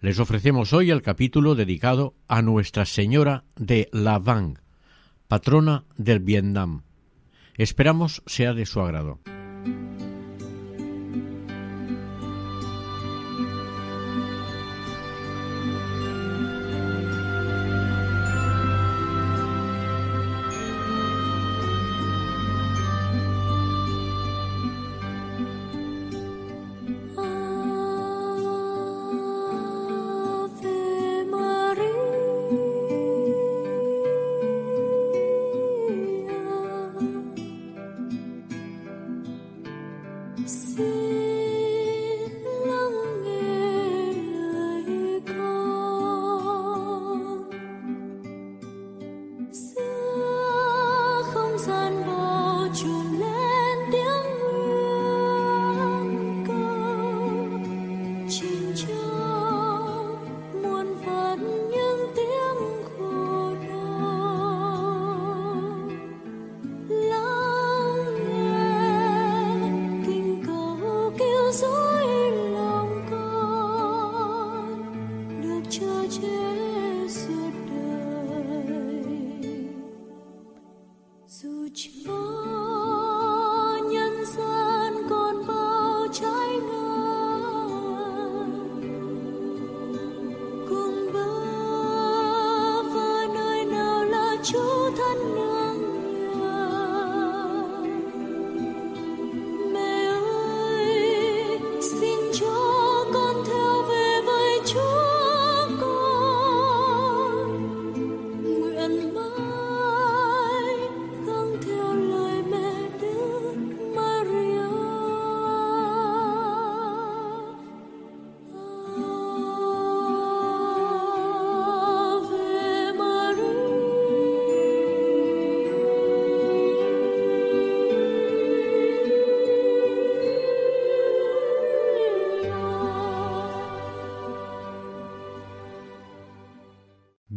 Les ofrecemos hoy el capítulo dedicado a Nuestra Señora de La Vang, patrona del Vietnam. Esperamos sea de su agrado.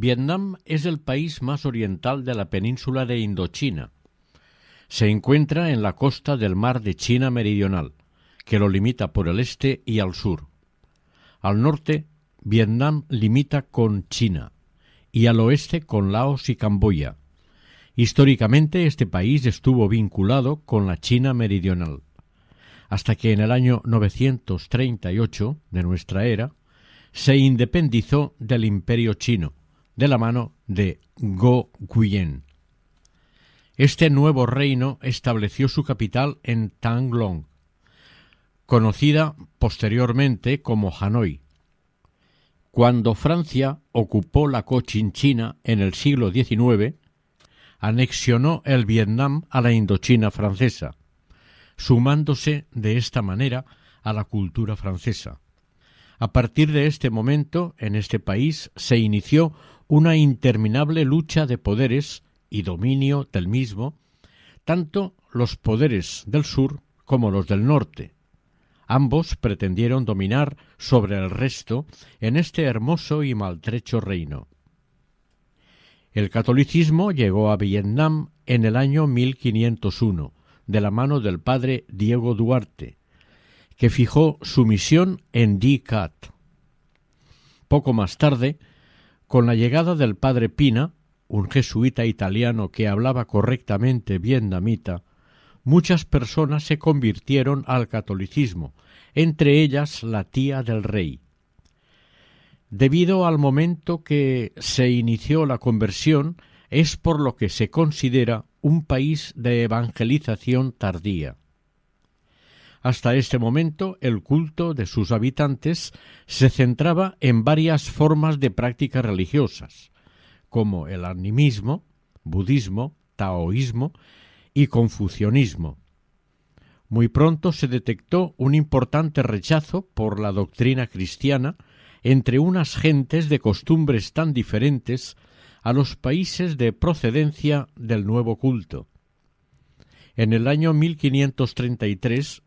Vietnam es el país más oriental de la península de Indochina. Se encuentra en la costa del mar de China Meridional, que lo limita por el este y al sur. Al norte, Vietnam limita con China y al oeste con Laos y Camboya. Históricamente este país estuvo vinculado con la China Meridional, hasta que en el año 938 de nuestra era se independizó del Imperio chino, de la mano de Go Guyen. Este nuevo reino estableció su capital en Tanglong, conocida posteriormente como Hanoi. Cuando Francia ocupó la Cochinchina en el siglo XIX, anexionó el Vietnam a la Indochina francesa, sumándose de esta manera a la cultura francesa. A partir de este momento, en este país se inició una interminable lucha de poderes y dominio del mismo, tanto los poderes del sur como los del norte. Ambos pretendieron dominar sobre el resto en este hermoso y maltrecho reino. El catolicismo llegó a Vietnam en el año 1501, de la mano del padre Diego Duarte, que fijó su misión en Di Cat. Poco más tarde, con la llegada del padre Pina, un jesuita italiano que hablaba correctamente vietnamita, muchas personas se convirtieron al catolicismo, entre ellas la tía del rey. Debido al momento que se inició la conversión, es por lo que se considera un país de evangelización tardía. Hasta este momento el culto de sus habitantes se centraba en varias formas de prácticas religiosas, como el animismo, budismo, taoísmo y confucianismo. Muy pronto se detectó un importante rechazo por la doctrina cristiana entre unas gentes de costumbres tan diferentes a los países de procedencia del nuevo culto. En el año 1533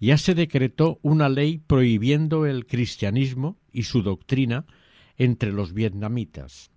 ya se decretó una ley prohibiendo el cristianismo y su doctrina entre los vietnamitas.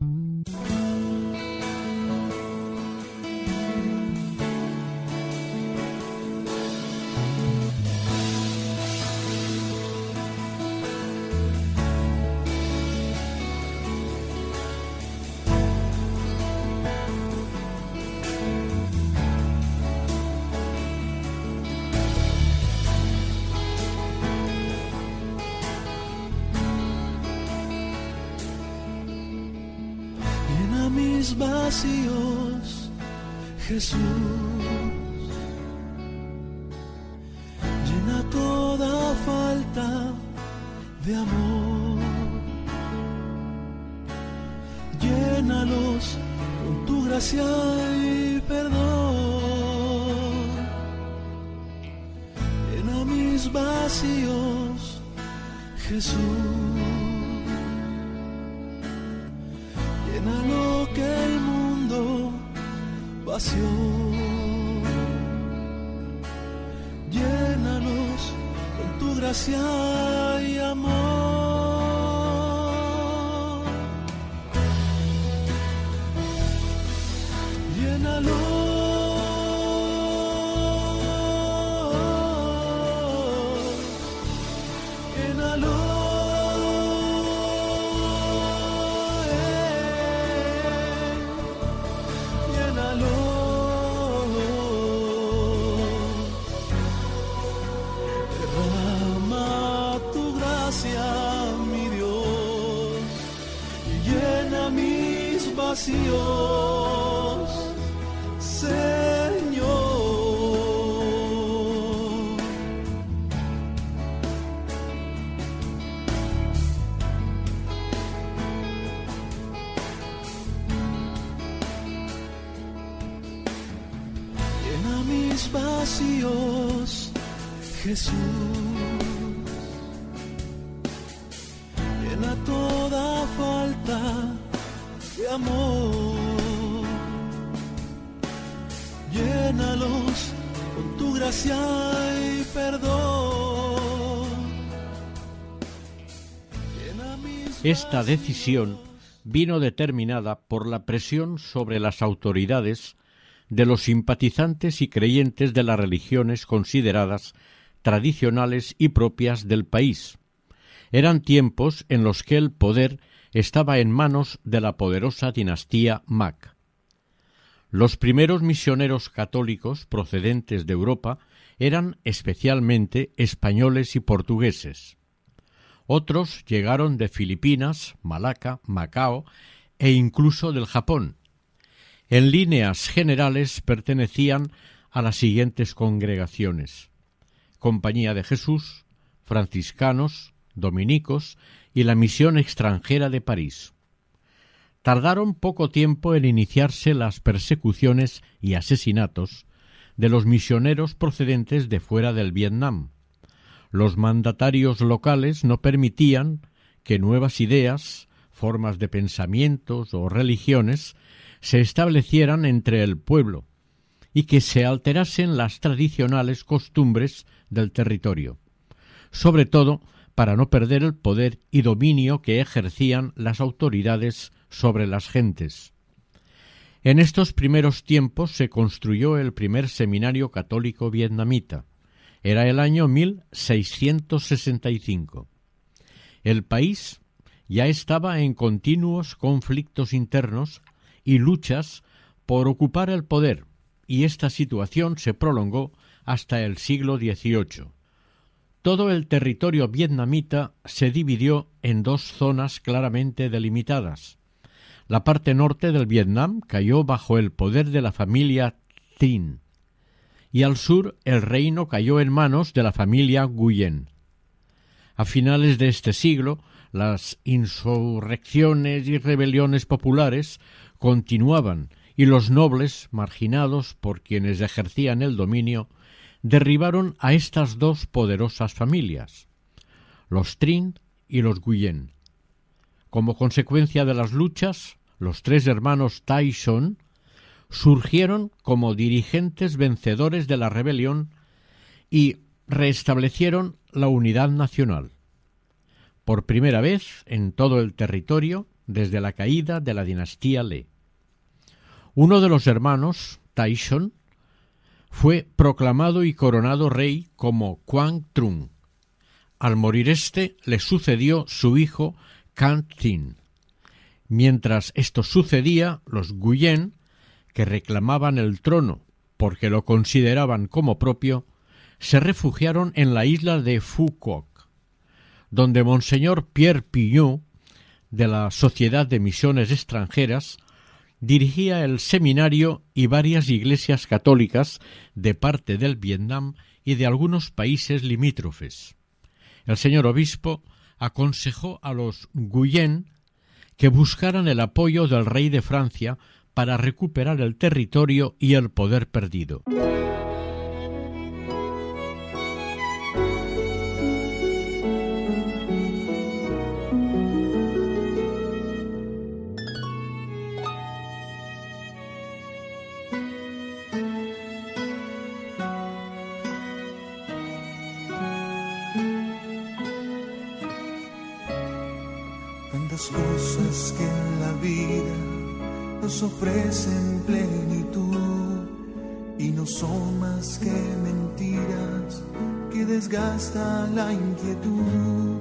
Mis vacíos, Jesús. Llena toda falta de amor. Llénalos con tu gracia y perdón. Llena mis vacíos, Jesús. Llena lo que el mundo vació. Llénanos con tu gracia y amor. Esta decisión vino determinada por la presión sobre las autoridades de los simpatizantes y creyentes de las religiones consideradas tradicionales y propias del país. Eran tiempos en los que el poder estaba en manos de la poderosa dinastía Mac. Los primeros misioneros católicos procedentes de Europa eran especialmente españoles y portugueses. Otros llegaron de Filipinas, Malaca, Macao e incluso del Japón. En líneas generales pertenecían a las siguientes congregaciones Compañía de Jesús, franciscanos, dominicos y la misión extranjera de París. Tardaron poco tiempo en iniciarse las persecuciones y asesinatos de los misioneros procedentes de fuera del Vietnam. Los mandatarios locales no permitían que nuevas ideas, formas de pensamientos o religiones se establecieran entre el pueblo y que se alterasen las tradicionales costumbres del territorio, sobre todo para no perder el poder y dominio que ejercían las autoridades sobre las gentes. En estos primeros tiempos se construyó el primer seminario católico vietnamita. Era el año 1665. El país ya estaba en continuos conflictos internos y luchas por ocupar el poder, y esta situación se prolongó hasta el siglo XVIII. Todo el territorio vietnamita se dividió en dos zonas claramente delimitadas. La parte norte del Vietnam cayó bajo el poder de la familia Trinh, y al sur el reino cayó en manos de la familia Nguyen. A finales de este siglo, las insurrecciones y rebeliones populares continuaban y los nobles, marginados por quienes ejercían el dominio, derribaron a estas dos poderosas familias, los Trin y los Guyen. Como consecuencia de las luchas, los tres hermanos Tyson surgieron como dirigentes vencedores de la rebelión y restablecieron la unidad nacional. Por primera vez en todo el territorio desde la caída de la dinastía Le. Uno de los hermanos, Tyson, fue proclamado y coronado rey como Quang Trung. Al morir éste, le sucedió su hijo Kang Tin. Mientras esto sucedía, los Guyen, que reclamaban el trono porque lo consideraban como propio, se refugiaron en la isla de Foucault, donde Monseñor Pierre Pillon, de la Sociedad de Misiones Extranjeras, dirigía el seminario y varias iglesias católicas de parte del Vietnam y de algunos países limítrofes. El señor obispo aconsejó a los Guyen que buscaran el apoyo del rey de Francia para recuperar el territorio y el poder perdido. Más que mentiras que desgastan la inquietud.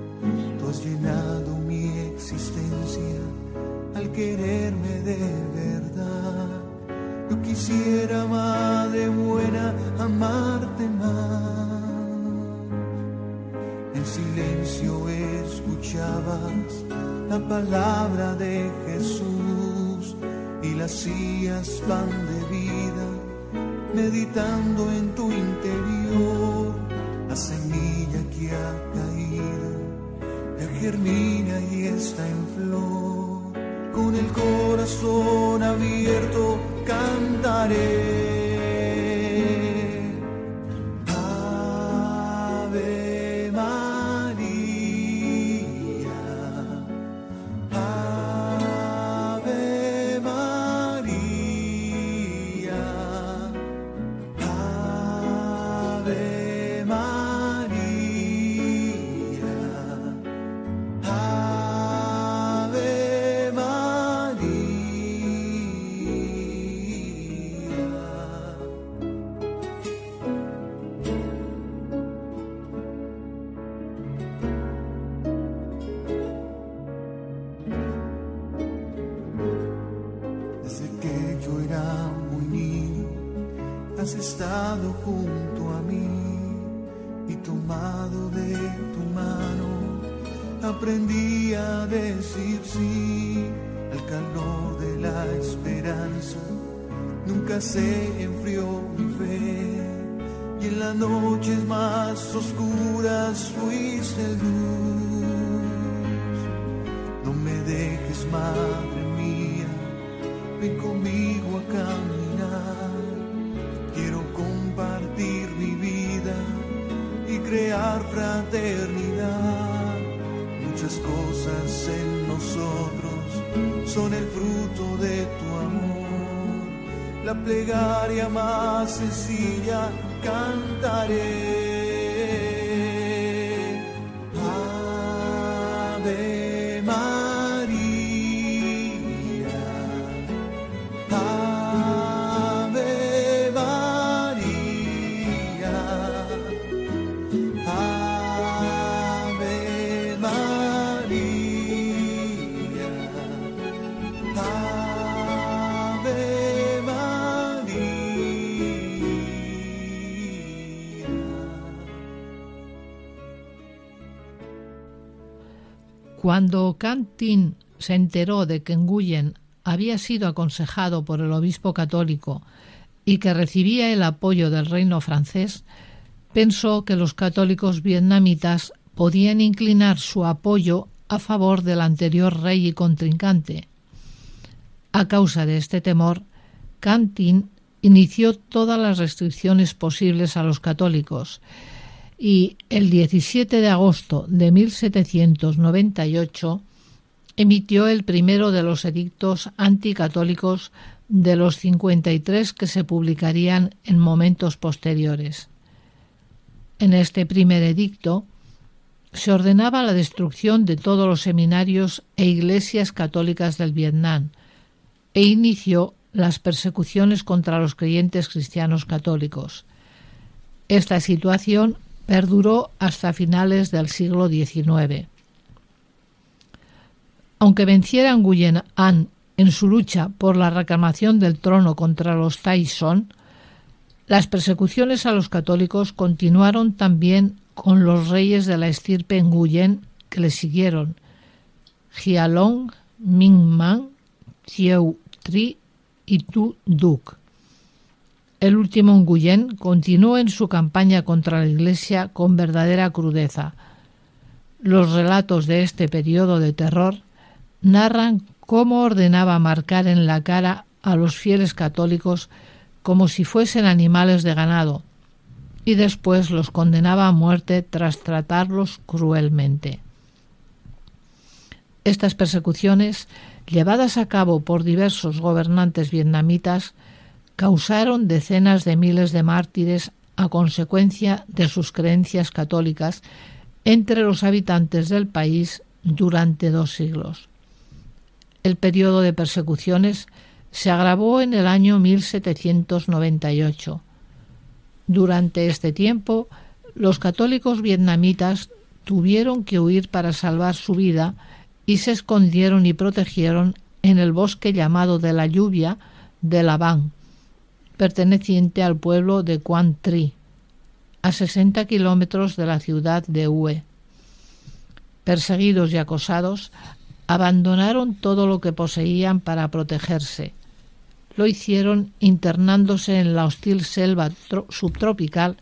Tú has llenado mi existencia al quererme de verdad. Yo quisiera, madre buena, amarte más. En silencio escuchabas la palabra de Jesús y la hacías pan de vida, meditando en tu interior la semilla que ha caído, ya germina y está en flor. Con el corazón abierto cantaré. Nunca se enfrió mi fe y en las noches más oscuras fuiste luz. No me dejes, madre mía, ven conmigo a caminar. Quiero compartir mi vida y crear fraternidad. Muchas cosas en nosotros son el fruto de tu amor. La plegaria más sencilla cantaré. Cuando Cantin se enteró de que Nguyen había sido aconsejado por el obispo católico y que recibía el apoyo del reino francés, pensó que los católicos vietnamitas podían inclinar su apoyo a favor del anterior rey y contrincante. A causa de este temor, Cantin inició todas las restricciones posibles a los católicos y el 17 de agosto de 1798 emitió el primero de los edictos anticatólicos de los 53 que se publicarían en momentos posteriores. En este primer edicto se ordenaba la destrucción de todos los seminarios e iglesias católicas del Vietnam e inició las persecuciones contra los creyentes cristianos católicos. Esta situación perduró hasta finales del siglo XIX. Aunque venciera Nguyen en su lucha por la reclamación del trono contra los Taizong, las persecuciones a los católicos continuaron también con los reyes de la estirpe Nguyen que le siguieron, Jialong, Ming Chieu Tri y Tu Duc. El último Nguyen continuó en su campaña contra la Iglesia con verdadera crudeza. Los relatos de este periodo de terror narran cómo ordenaba marcar en la cara a los fieles católicos como si fuesen animales de ganado, y después los condenaba a muerte tras tratarlos cruelmente. Estas persecuciones, llevadas a cabo por diversos gobernantes vietnamitas, causaron decenas de miles de mártires a consecuencia de sus creencias católicas entre los habitantes del país durante dos siglos. El periodo de persecuciones se agravó en el año 1798. Durante este tiempo, los católicos vietnamitas tuvieron que huir para salvar su vida y se escondieron y protegieron en el bosque llamado de la lluvia de La Van, perteneciente al pueblo de Quan Tri, a 60 kilómetros de la ciudad de Hue. Perseguidos y acosados, abandonaron todo lo que poseían para protegerse lo hicieron internándose en la hostil selva subtropical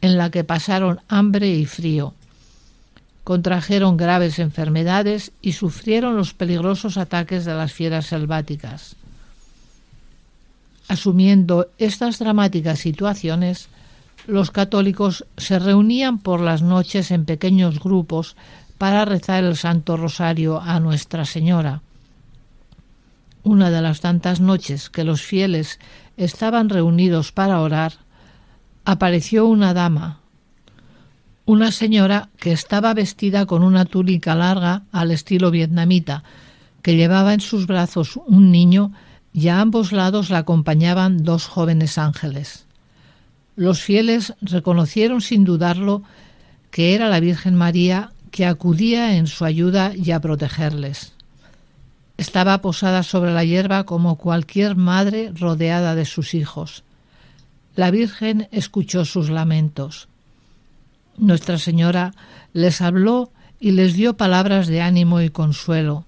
en la que pasaron hambre y frío. Contrajeron graves enfermedades y sufrieron los peligrosos ataques de las fieras selváticas. Asumiendo estas dramáticas situaciones, los católicos se reunían por las noches en pequeños grupos para rezar el Santo Rosario a Nuestra Señora. Una de las tantas noches que los fieles estaban reunidos para orar, apareció una dama, una señora que estaba vestida con una túnica larga al estilo vietnamita, que llevaba en sus brazos un niño y a ambos lados la acompañaban dos jóvenes ángeles. Los fieles reconocieron sin dudarlo que era la Virgen María que acudía en su ayuda y a protegerles. Estaba posada sobre la hierba como cualquier madre rodeada de sus hijos. La Virgen escuchó sus lamentos. Nuestra Señora les habló y les dio palabras de ánimo y consuelo.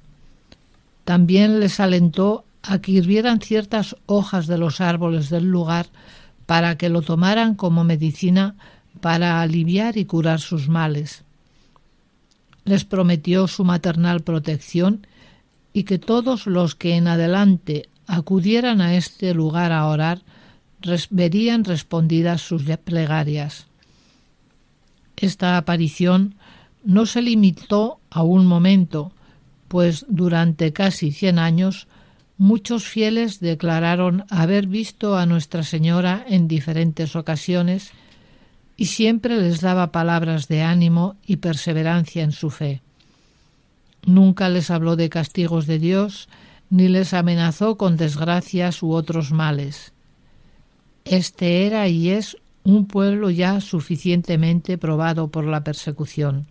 También les alentó a que hirvieran ciertas hojas de los árboles del lugar para que lo tomaran como medicina para aliviar y curar sus males. Les prometió su maternal protección y que todos los que en adelante acudieran a este lugar a orar verían respondidas sus plegarias. Esta aparición no se limitó a un momento, pues durante casi cien años muchos fieles declararon haber visto a Nuestra Señora en diferentes ocasiones y siempre les daba palabras de ánimo y perseverancia en su fe. Nunca les habló de castigos de Dios, ni les amenazó con desgracias u otros males. Este era y es un pueblo ya suficientemente probado por la persecución.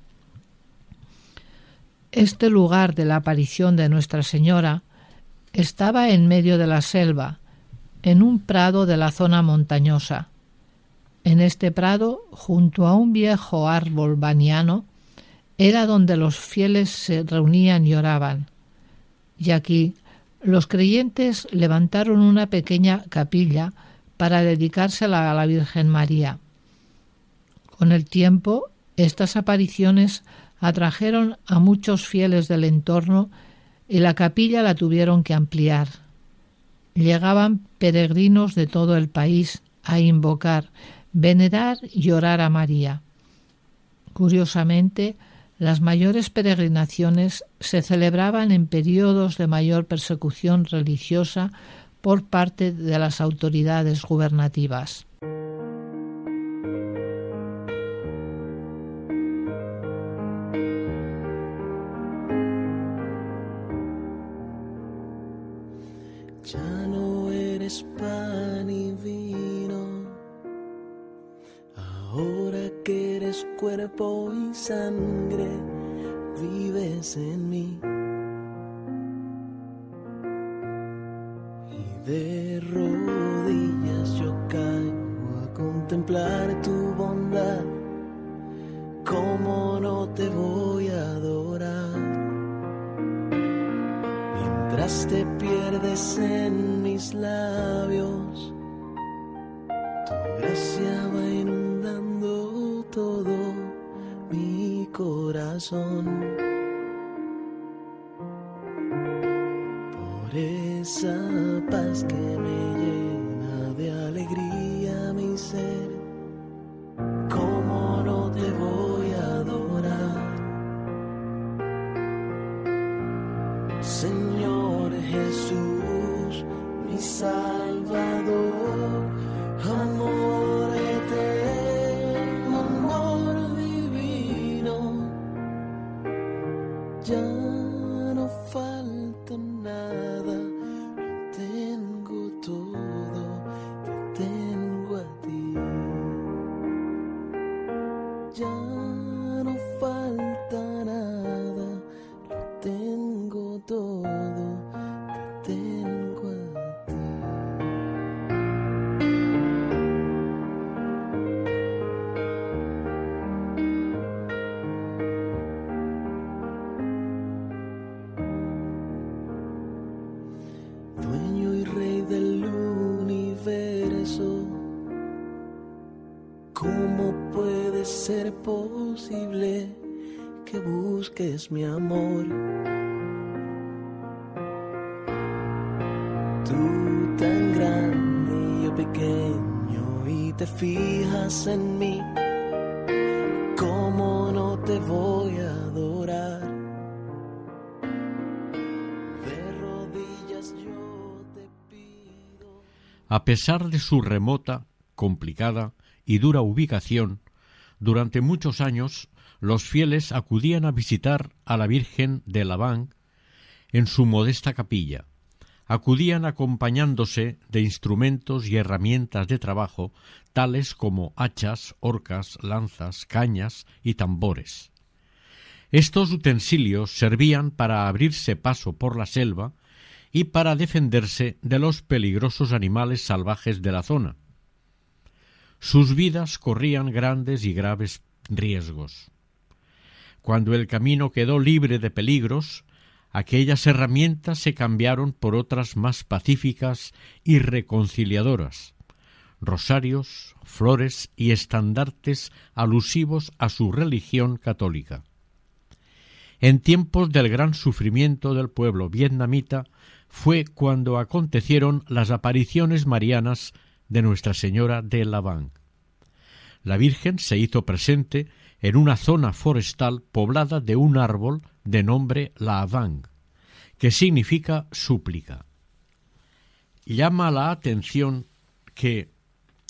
Este lugar de la aparición de Nuestra Señora estaba en medio de la selva, en un prado de la zona montañosa. En este prado, junto a un viejo árbol baniano, era donde los fieles se reunían y oraban. Y aquí los creyentes levantaron una pequeña capilla para dedicársela a la Virgen María. Con el tiempo, estas apariciones atrajeron a muchos fieles del entorno y la capilla la tuvieron que ampliar. llegaban peregrinos de todo el país a invocar, venerar y orar a María. Curiosamente, las mayores peregrinaciones se celebraban en periodos de mayor persecución religiosa por parte de las autoridades gubernativas. Cuerpo y sangre, vives en mí. Busques mi amor? Tú tan grande y yo pequeño y te fijas en mí, ¿cómo no te voy a adorar? De rodillas yo te pido. A pesar de su remota, complicada y dura ubicación, durante muchos años los fieles acudían a visitar a la Virgen de Laván en su modesta capilla. Acudían acompañándose de instrumentos y herramientas de trabajo tales como hachas, horcas, lanzas, cañas y tambores. Estos utensilios servían para abrirse paso por la selva y para defenderse de los peligrosos animales salvajes de la zona. Sus vidas corrían grandes y graves riesgos. Cuando el camino quedó libre de peligros, aquellas herramientas se cambiaron por otras más pacíficas y reconciliadoras, rosarios, flores y estandartes alusivos a su religión católica. En tiempos del gran sufrimiento del pueblo vietnamita fue cuando acontecieron las apariciones marianas de Nuestra Señora de Laván. La Virgen se hizo presente en una zona forestal poblada de un árbol de nombre Laván, que significa súplica. Llama la atención que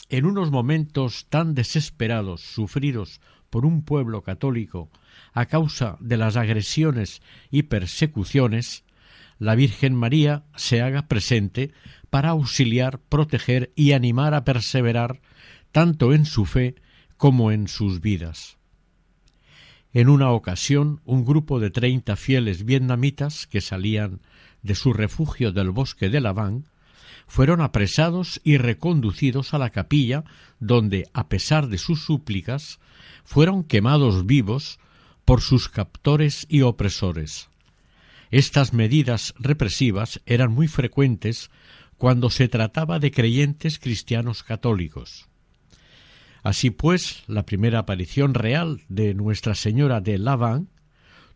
en unos momentos tan desesperados sufridos por un pueblo católico a causa de las agresiones y persecuciones, la Virgen María se haga presente para auxiliar, proteger y animar a perseverar tanto en su fe como en sus vidas. En una ocasión, un grupo de treinta fieles vietnamitas que salían de su refugio del bosque de Laván fueron apresados y reconducidos a la capilla donde, a pesar de sus súplicas, fueron quemados vivos por sus captores y opresores. Estas medidas represivas eran muy frecuentes cuando se trataba de creyentes cristianos católicos. Así pues, la primera aparición real de Nuestra Señora de Laván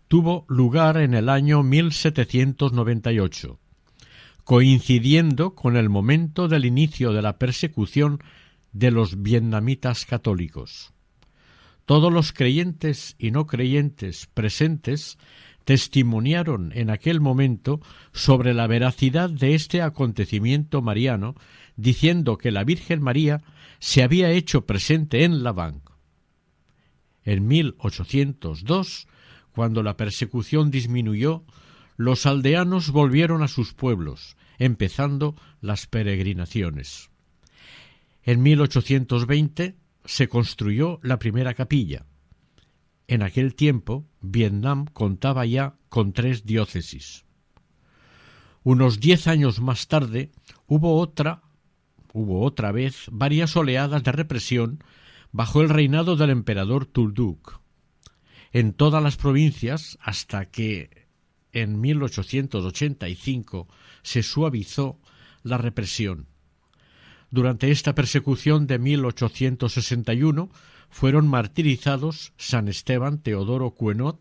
tuvo lugar en el año 1798, coincidiendo con el momento del inicio de la persecución de los vietnamitas católicos. Todos los creyentes y no creyentes presentes testimoniaron en aquel momento sobre la veracidad de este acontecimiento mariano, diciendo que la Virgen María se había hecho presente en Lavang. En 1802, cuando la persecución disminuyó, los aldeanos volvieron a sus pueblos, empezando las peregrinaciones. En 1820 se construyó la primera capilla. En aquel tiempo, Vietnam contaba ya con tres diócesis. Unos diez años más tarde hubo otra, hubo otra vez varias oleadas de represión bajo el reinado del emperador Tulduc en todas las provincias hasta que en 1885 se suavizó la represión. Durante esta persecución de 1861 fueron martirizados San Esteban Teodoro Cuenot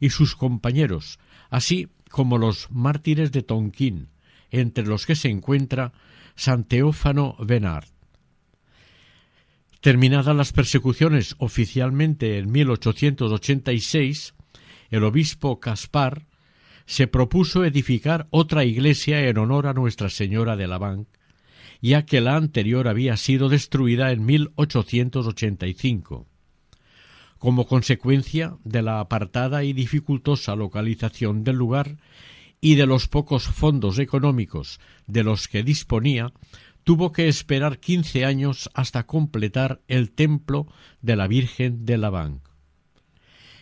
y sus compañeros, así como los mártires de Tonquín, entre los que se encuentra San Teófano Benard. Terminadas las persecuciones oficialmente en 1886, el obispo Caspar se propuso edificar otra iglesia en honor a Nuestra Señora de Laván, ya que la anterior había sido destruida en 1885. Como consecuencia de la apartada y dificultosa localización del lugar y de los pocos fondos económicos de los que disponía, tuvo que esperar quince años hasta completar el templo de la Virgen de Laván.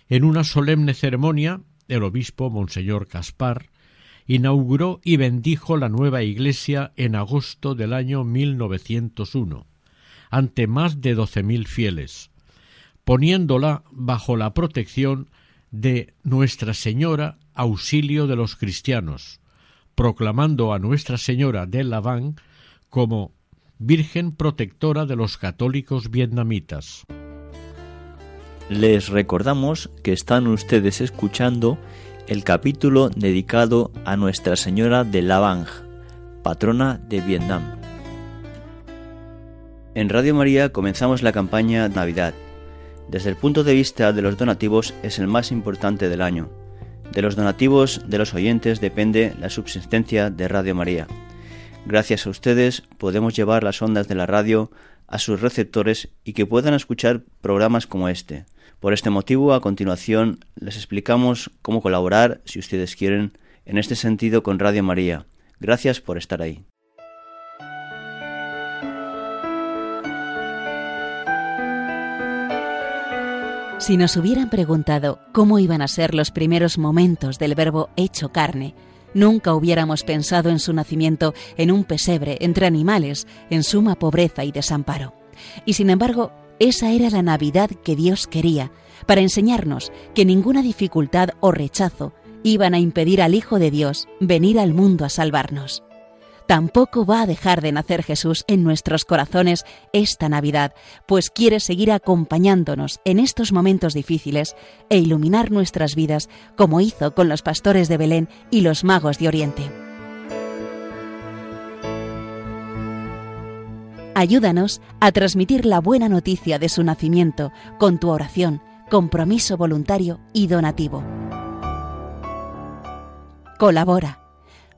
En una solemne ceremonia el obispo Monseñor Caspar inauguró y bendijo la nueva iglesia en agosto del año 1901, ante más de doce mil fieles, poniéndola bajo la protección de Nuestra Señora Auxilio de los Cristianos, proclamando a Nuestra Señora de Laván como Virgen protectora de los católicos vietnamitas. Les recordamos que están ustedes escuchando el capítulo dedicado a Nuestra Señora de Lavang, patrona de Vietnam. En Radio María comenzamos la campaña Navidad. Desde el punto de vista de los donativos es el más importante del año. De los donativos de los oyentes depende la subsistencia de Radio María. Gracias a ustedes podemos llevar las ondas de la radio a sus receptores y que puedan escuchar programas como este. Por este motivo, a continuación les explicamos cómo colaborar, si ustedes quieren, en este sentido con Radio María. Gracias por estar ahí. Si nos hubieran preguntado cómo iban a ser los primeros momentos del verbo hecho carne, nunca hubiéramos pensado en su nacimiento en un pesebre entre animales, en suma pobreza y desamparo. Y sin embargo, esa era la Navidad que Dios quería, para enseñarnos que ninguna dificultad o rechazo iban a impedir al Hijo de Dios venir al mundo a salvarnos tampoco va a dejar de nacer Jesús en nuestros corazones esta Navidad, pues quiere seguir acompañándonos en estos momentos difíciles e iluminar nuestras vidas como hizo con los pastores de Belén y los magos de Oriente. Ayúdanos a transmitir la buena noticia de su nacimiento con tu oración, compromiso voluntario y donativo. Colabora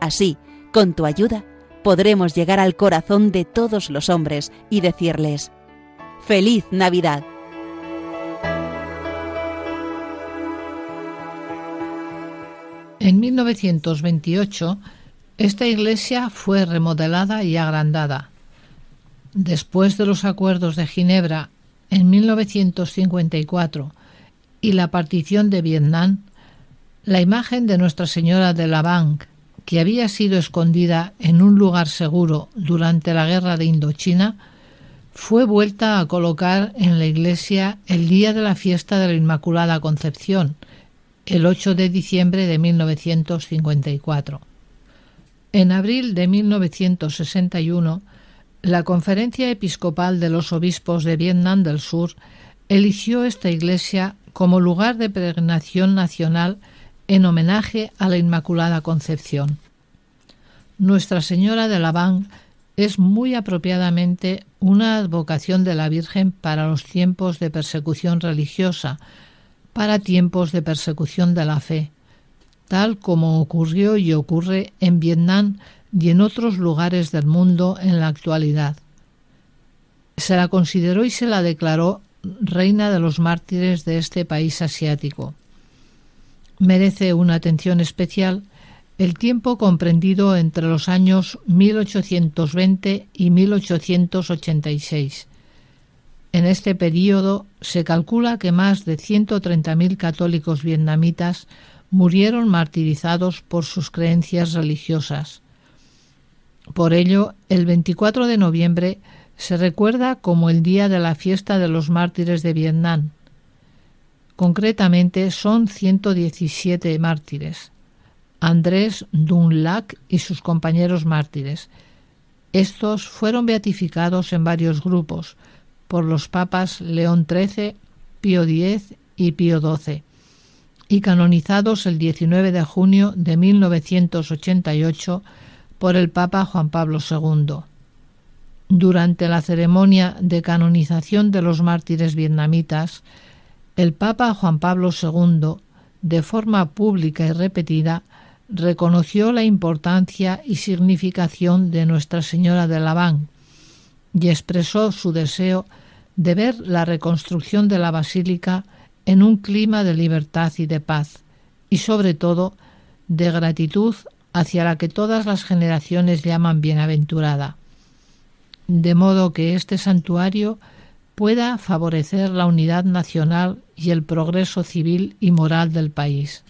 Así, con tu ayuda, podremos llegar al corazón de todos los hombres y decirles, ¡Feliz Navidad! En 1928, esta iglesia fue remodelada y agrandada. Después de los acuerdos de Ginebra en 1954 y la partición de Vietnam, la imagen de Nuestra Señora de la Banque que había sido escondida en un lugar seguro durante la guerra de Indochina, fue vuelta a colocar en la iglesia el día de la fiesta de la Inmaculada Concepción, el 8 de diciembre de 1954. En abril de 1961, la Conferencia Episcopal de los Obispos de Vietnam del Sur eligió esta iglesia como lugar de peregrinación nacional en homenaje a la Inmaculada Concepción. Nuestra Señora de Laván es muy apropiadamente una advocación de la Virgen para los tiempos de persecución religiosa, para tiempos de persecución de la fe, tal como ocurrió y ocurre en Vietnam y en otros lugares del mundo en la actualidad. Se la consideró y se la declaró reina de los mártires de este país asiático. Merece una atención especial el tiempo comprendido entre los años 1820 y 1886. En este período se calcula que más de 130.000 católicos vietnamitas murieron martirizados por sus creencias religiosas. Por ello, el 24 de noviembre se recuerda como el día de la fiesta de los mártires de Vietnam. Concretamente son 117 mártires. Andrés Dunlac y sus compañeros mártires. Estos fueron beatificados en varios grupos por los papas León XIII, Pío X y Pío XII y canonizados el 19 de junio de 1988 por el Papa Juan Pablo II. Durante la ceremonia de canonización de los mártires vietnamitas, el Papa Juan Pablo II, de forma pública y repetida, reconoció la importancia y significación de Nuestra Señora de Laván y expresó su deseo de ver la reconstrucción de la basílica en un clima de libertad y de paz, y sobre todo de gratitud hacia la que todas las generaciones llaman bienaventurada, de modo que este santuario pueda favorecer la unidad nacional y el progreso civil y moral del país.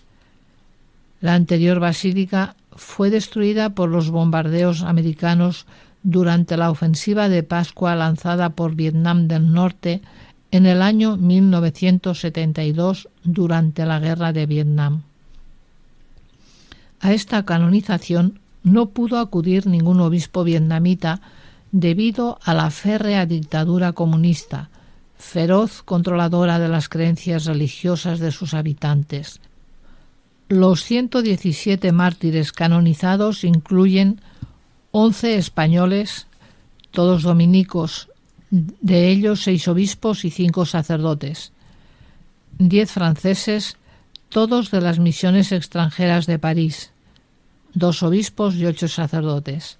La anterior basílica fue destruida por los bombardeos americanos durante la ofensiva de Pascua lanzada por Vietnam del Norte en el año 1972 durante la Guerra de Vietnam. A esta canonización no pudo acudir ningún obispo vietnamita debido a la férrea dictadura comunista, feroz controladora de las creencias religiosas de sus habitantes. Los 117 mártires canonizados incluyen 11 españoles, todos dominicos, de ellos seis obispos y cinco sacerdotes, diez franceses, todos de las misiones extranjeras de París, dos obispos y ocho sacerdotes,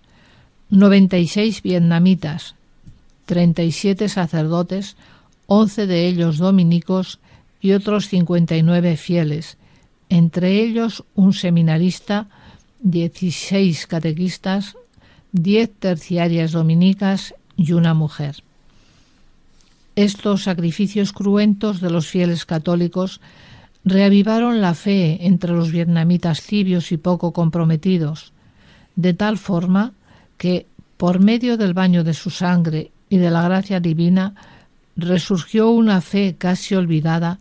noventa y seis vietnamitas, treinta y siete sacerdotes, once de ellos dominicos y otros cincuenta y nueve fieles, entre ellos un seminarista, dieciséis catequistas, diez terciarias dominicas y una mujer. Estos sacrificios cruentos de los fieles católicos reavivaron la fe entre los vietnamitas tibios y poco comprometidos, de tal forma que, por medio del baño de su sangre y de la gracia divina, resurgió una fe casi olvidada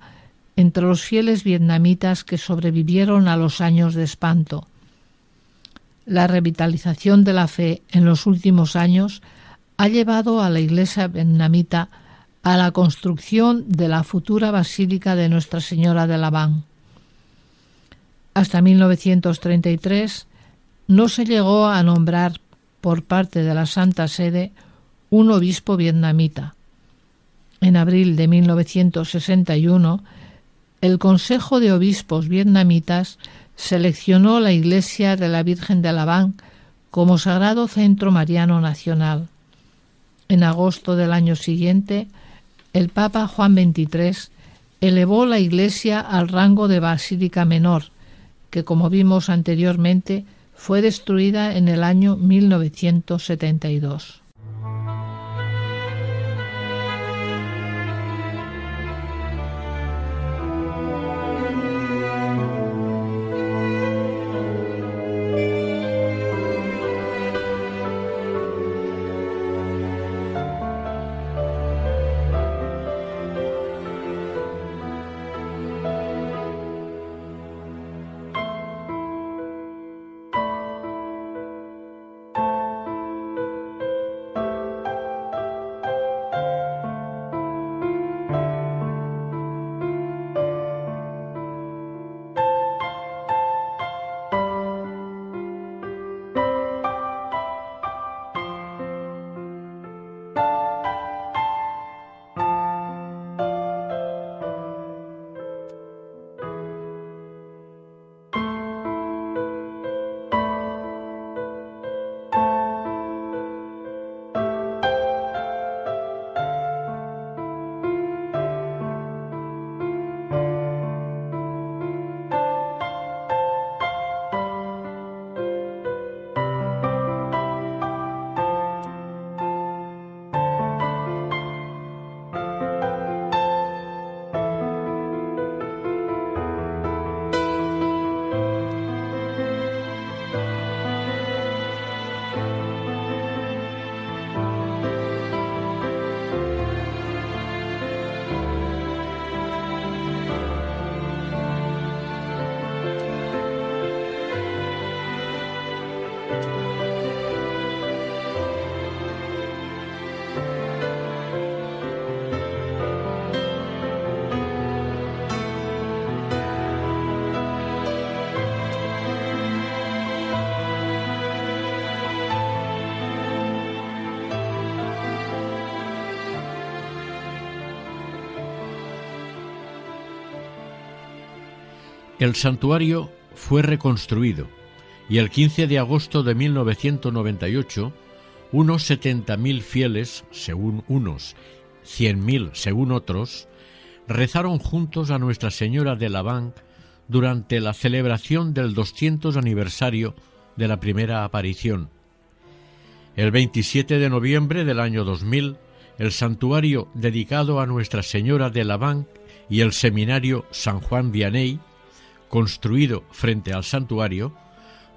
entre los fieles vietnamitas que sobrevivieron a los años de espanto. La revitalización de la fe en los últimos años ha llevado a la Iglesia vietnamita a la construcción de la futura Basílica de Nuestra Señora de Laván. Hasta 1933 no se llegó a nombrar por parte de la Santa Sede un obispo vietnamita. En abril de 1961, el Consejo de Obispos Vietnamitas seleccionó la Iglesia de la Virgen de Laván como Sagrado Centro Mariano Nacional. En agosto del año siguiente, el Papa Juan XXIII elevó la iglesia al rango de basílica menor, que como vimos anteriormente fue destruida en el año 1972. El santuario fue reconstruido y el 15 de agosto de 1998 unos 70.000 fieles, según unos, 100.000 según otros, rezaron juntos a Nuestra Señora de Laván durante la celebración del 200 aniversario de la primera aparición. El 27 de noviembre del año 2000, el santuario dedicado a Nuestra Señora de Laván y el seminario San Juan Vianney, construido frente al santuario,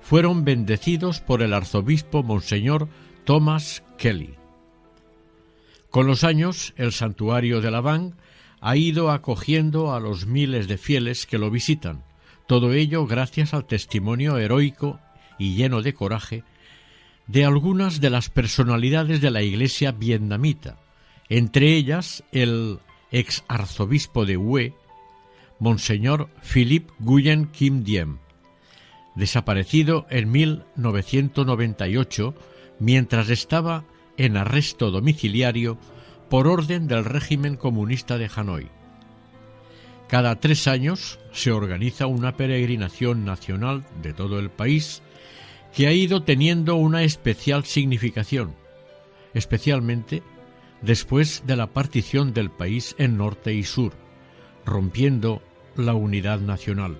fueron bendecidos por el arzobispo Monseñor Thomas Kelly. Con los años, el santuario de Laván ha ido acogiendo a los miles de fieles que lo visitan, todo ello gracias al testimonio heroico y lleno de coraje de algunas de las personalidades de la Iglesia vietnamita, entre ellas el ex arzobispo de Hue, Monseñor Philippe Nguyen Kim Diem, desaparecido en 1998 mientras estaba en arresto domiciliario por orden del régimen comunista de Hanoi. Cada tres años se organiza una peregrinación nacional de todo el país que ha ido teniendo una especial significación, especialmente después de la partición del país en norte y sur, rompiendo la unidad nacional.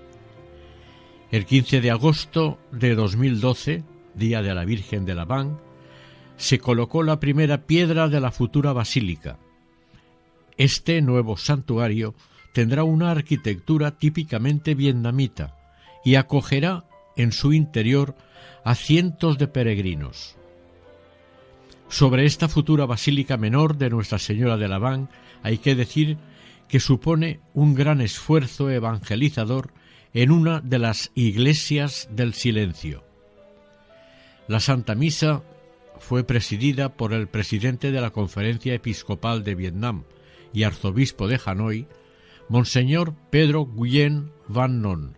El 15 de agosto de 2012, Día de la Virgen de la Van, se colocó la primera piedra de la futura basílica. Este nuevo santuario tendrá una arquitectura típicamente vietnamita y acogerá en su interior a cientos de peregrinos. Sobre esta futura basílica menor de Nuestra Señora de Laván hay que decir que supone un gran esfuerzo evangelizador en una de las iglesias del silencio. La Santa Misa fue presidida por el presidente de la Conferencia Episcopal de Vietnam y arzobispo de Hanoi, Monseñor Pedro Nguyen Van Non,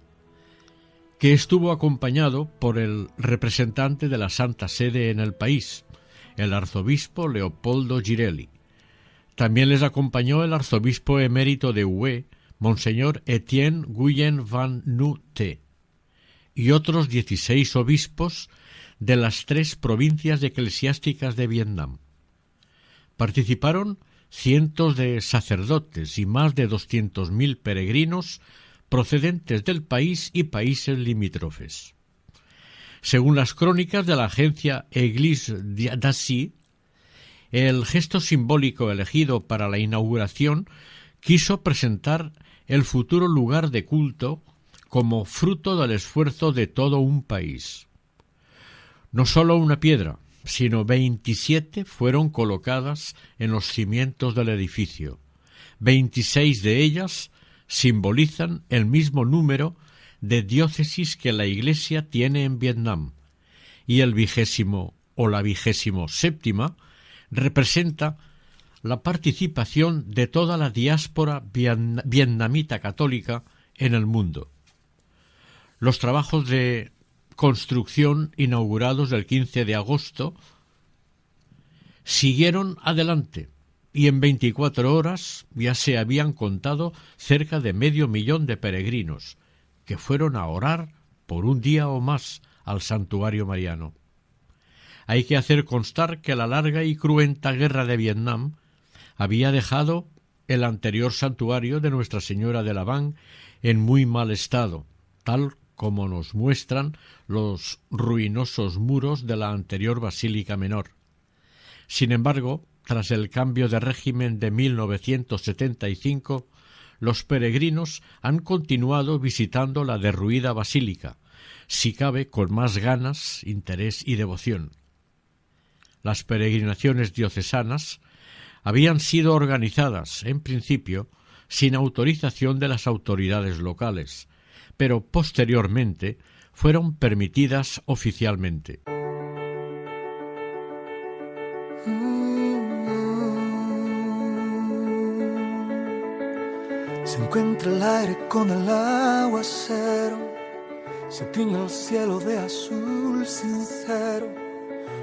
que estuvo acompañado por el representante de la Santa Sede en el país, el arzobispo Leopoldo Girelli. También les acompañó el arzobispo emérito de Hue, Monseñor Etienne Guyen van Nutte, y otros dieciséis obispos de las tres provincias eclesiásticas de Vietnam. Participaron cientos de sacerdotes y más de doscientos mil peregrinos procedentes del país y países limítrofes. Según las crónicas de la agencia Église d'Assy, el gesto simbólico elegido para la inauguración quiso presentar el futuro lugar de culto como fruto del esfuerzo de todo un país. No sólo una piedra, sino veintisiete fueron colocadas en los cimientos del edificio. Veintiséis de ellas simbolizan el mismo número de diócesis que la Iglesia tiene en Vietnam, y el vigésimo o la vigésimo séptima representa la participación de toda la diáspora vietnamita católica en el mundo. Los trabajos de construcción inaugurados el 15 de agosto siguieron adelante y en 24 horas ya se habían contado cerca de medio millón de peregrinos, que fueron a orar por un día o más al santuario mariano. Hay que hacer constar que la larga y cruenta guerra de Vietnam había dejado el anterior santuario de Nuestra Señora de Laván en muy mal estado, tal como nos muestran los ruinosos muros de la anterior Basílica Menor. Sin embargo, tras el cambio de régimen de 1975, los peregrinos han continuado visitando la derruida basílica, si cabe con más ganas, interés y devoción. Las peregrinaciones diocesanas habían sido organizadas, en principio, sin autorización de las autoridades locales, pero posteriormente fueron permitidas oficialmente. Se encuentra el aire con el aguacero, se tiñe el cielo de azul sincero.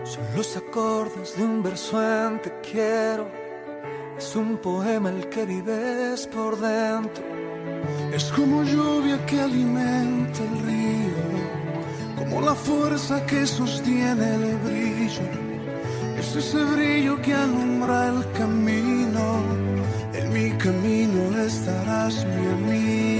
Son los acordes de un verso en te quiero. Es un poema el que vives por dentro. Es como lluvia que alimenta el río, como la fuerza que sostiene el brillo. Es ese brillo que alumbra el camino. En mi camino estarás mi amigo.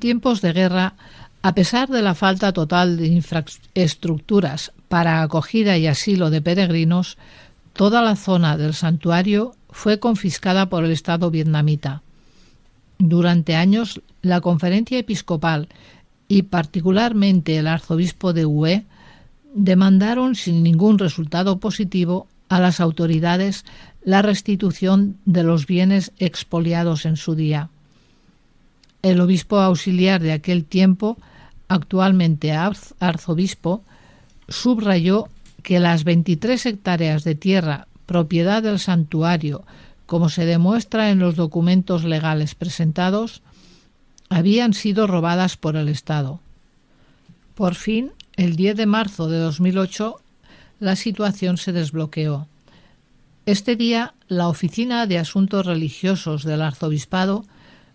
Tiempos de guerra, a pesar de la falta total de infraestructuras para acogida y asilo de peregrinos, toda la zona del santuario fue confiscada por el Estado vietnamita. Durante años, la conferencia episcopal y particularmente el arzobispo de Hue demandaron sin ningún resultado positivo a las autoridades la restitución de los bienes expoliados en su día. El obispo auxiliar de aquel tiempo, actualmente arz- arzobispo, subrayó que las 23 hectáreas de tierra propiedad del santuario, como se demuestra en los documentos legales presentados, habían sido robadas por el Estado. Por fin, el 10 de marzo de 2008, la situación se desbloqueó. Este día, la Oficina de Asuntos Religiosos del Arzobispado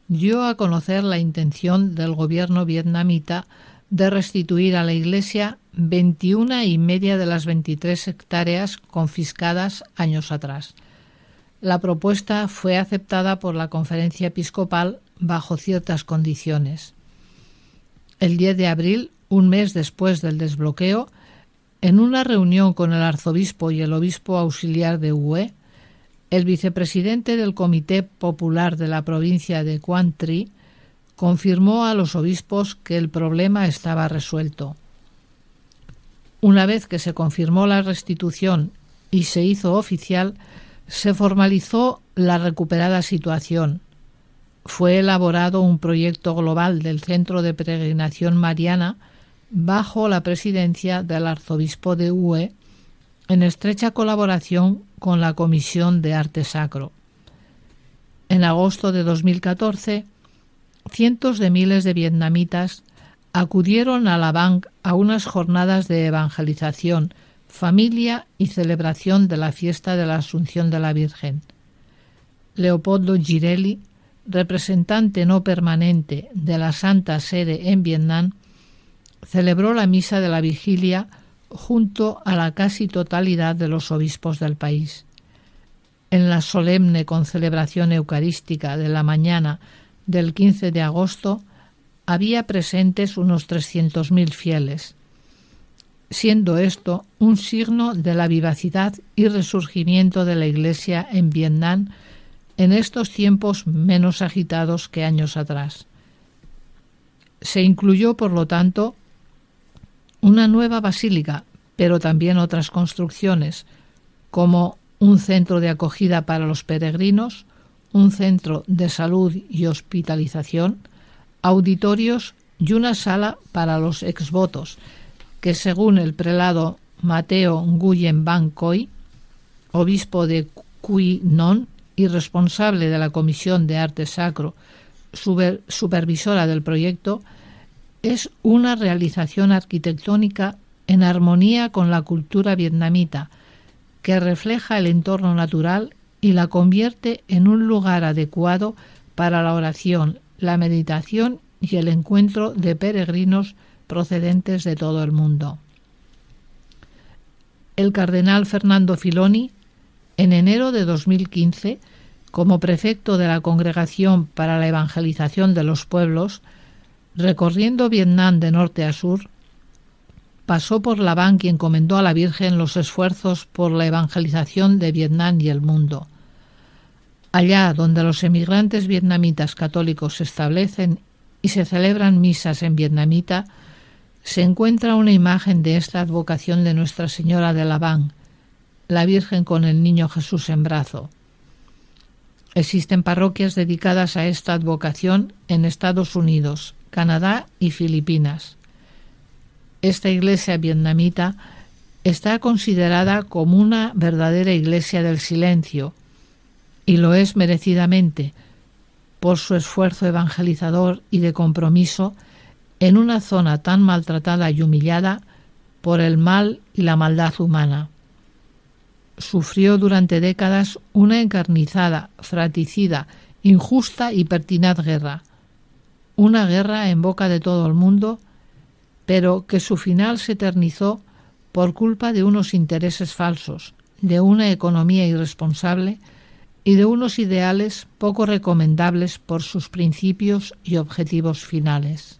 dio a conocer la intención del gobierno vietnamita de restituir a la Iglesia 21 y media de las 23 hectáreas confiscadas años atrás. La propuesta fue aceptada por la conferencia episcopal bajo ciertas condiciones. El 10 de abril, un mes después del desbloqueo, en una reunión con el arzobispo y el obispo auxiliar de Hue, el vicepresidente del Comité Popular de la provincia de Quang Tri confirmó a los obispos que el problema estaba resuelto. Una vez que se confirmó la restitución y se hizo oficial, se formalizó la recuperada situación. Fue elaborado un proyecto global del Centro de Peregrinación Mariana bajo la presidencia del arzobispo de Hue, en estrecha colaboración con la Comisión de Arte Sacro. En agosto de 2014, cientos de miles de vietnamitas acudieron a la Bank a unas jornadas de evangelización, familia y celebración de la fiesta de la Asunción de la Virgen. Leopoldo Girelli, representante no permanente de la Santa Sede en Vietnam, celebró la misa de la vigilia junto a la casi totalidad de los obispos del país. En la solemne concelebración eucarística de la mañana del 15 de agosto había presentes unos 300.000 fieles, siendo esto un signo de la vivacidad y resurgimiento de la Iglesia en Vietnam en estos tiempos menos agitados que años atrás. Se incluyó, por lo tanto, una nueva basílica, pero también otras construcciones, como un centro de acogida para los peregrinos, un centro de salud y hospitalización, auditorios y una sala para los exvotos, que según el prelado Mateo Nguyen Van Coy, obispo de Quy Non y responsable de la Comisión de Arte Sacro, super- supervisora del proyecto, es una realización arquitectónica en armonía con la cultura vietnamita, que refleja el entorno natural y la convierte en un lugar adecuado para la oración, la meditación y el encuentro de peregrinos procedentes de todo el mundo. El cardenal Fernando Filoni, en enero de 2015, como prefecto de la Congregación para la Evangelización de los Pueblos, recorriendo Vietnam de norte a sur, pasó por La Ban y encomendó a la Virgen los esfuerzos por la evangelización de Vietnam y el mundo. Allá donde los emigrantes vietnamitas católicos se establecen y se celebran misas en vietnamita, se encuentra una imagen de esta advocación de Nuestra Señora de Ban, la Virgen con el Niño Jesús en brazo. Existen parroquias dedicadas a esta advocación en Estados Unidos, Canadá y Filipinas. Esta iglesia vietnamita está considerada como una verdadera iglesia del silencio, y lo es merecidamente, por su esfuerzo evangelizador y de compromiso en una zona tan maltratada y humillada por el mal y la maldad humana. Sufrió durante décadas una encarnizada, fratricida, injusta y pertinaz guerra, una guerra en boca de todo el mundo, pero que su final se eternizó por culpa de unos intereses falsos, de una economía irresponsable y de unos ideales poco recomendables por sus principios y objetivos finales.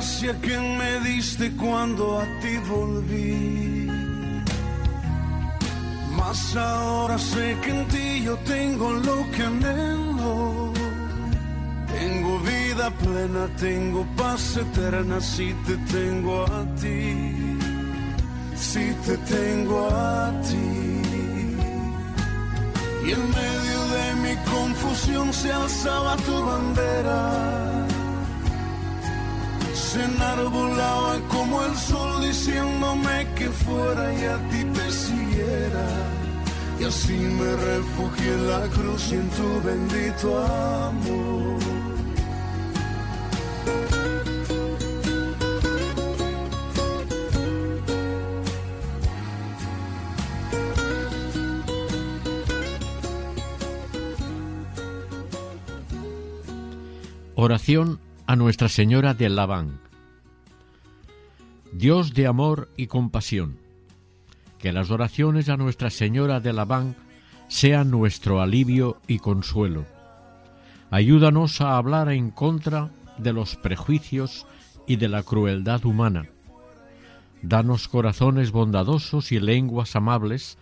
Gracia que me diste cuando a ti volví. Mas ahora sé que en ti yo tengo lo que anhelo. Tengo vida plena, tengo paz eterna si te tengo a ti. Si te tengo a ti. Y en medio de mi confusión se alzaba tu bandera se enarbolaba como el sol diciéndome que fuera y a ti te siguiera. Y así me refugié en la cruz y en tu bendito amor. Oración a Nuestra Señora de Laván. Dios de amor y compasión, que las oraciones a Nuestra Señora de Laván sean nuestro alivio y consuelo. Ayúdanos a hablar en contra de los prejuicios y de la crueldad humana. Danos corazones bondadosos y lenguas amables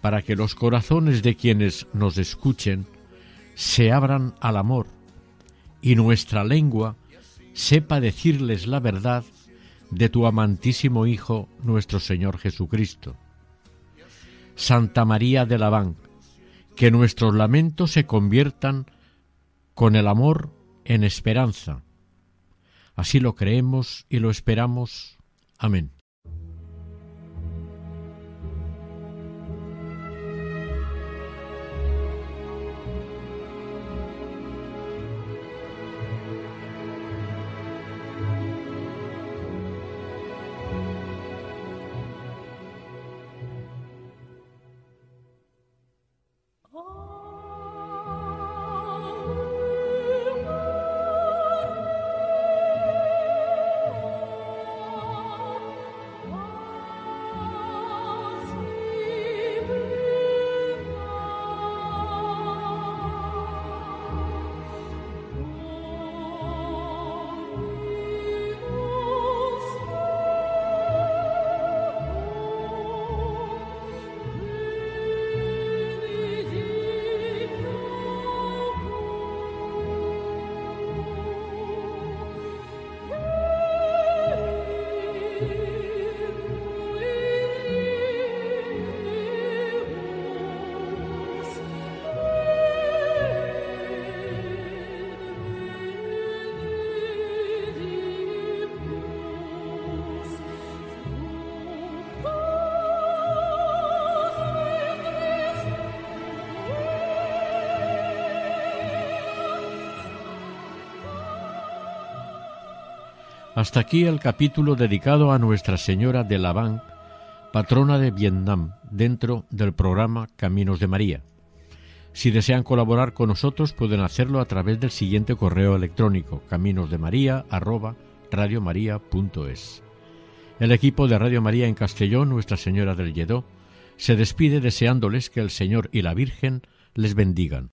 para que los corazones de quienes nos escuchen se abran al amor y nuestra lengua sepa decirles la verdad de tu amantísimo Hijo nuestro Señor Jesucristo. Santa María de Laván, que nuestros lamentos se conviertan con el amor en esperanza. Así lo creemos y lo esperamos. Amén. Hasta aquí el capítulo dedicado a Nuestra Señora de Laván, patrona de Vietnam, dentro del programa Caminos de María. Si desean colaborar con nosotros pueden hacerlo a través del siguiente correo electrónico caminosdemaria@radiomaria.es. El equipo de Radio María en Castellón, Nuestra Señora del Lledó, se despide deseándoles que el Señor y la Virgen les bendigan.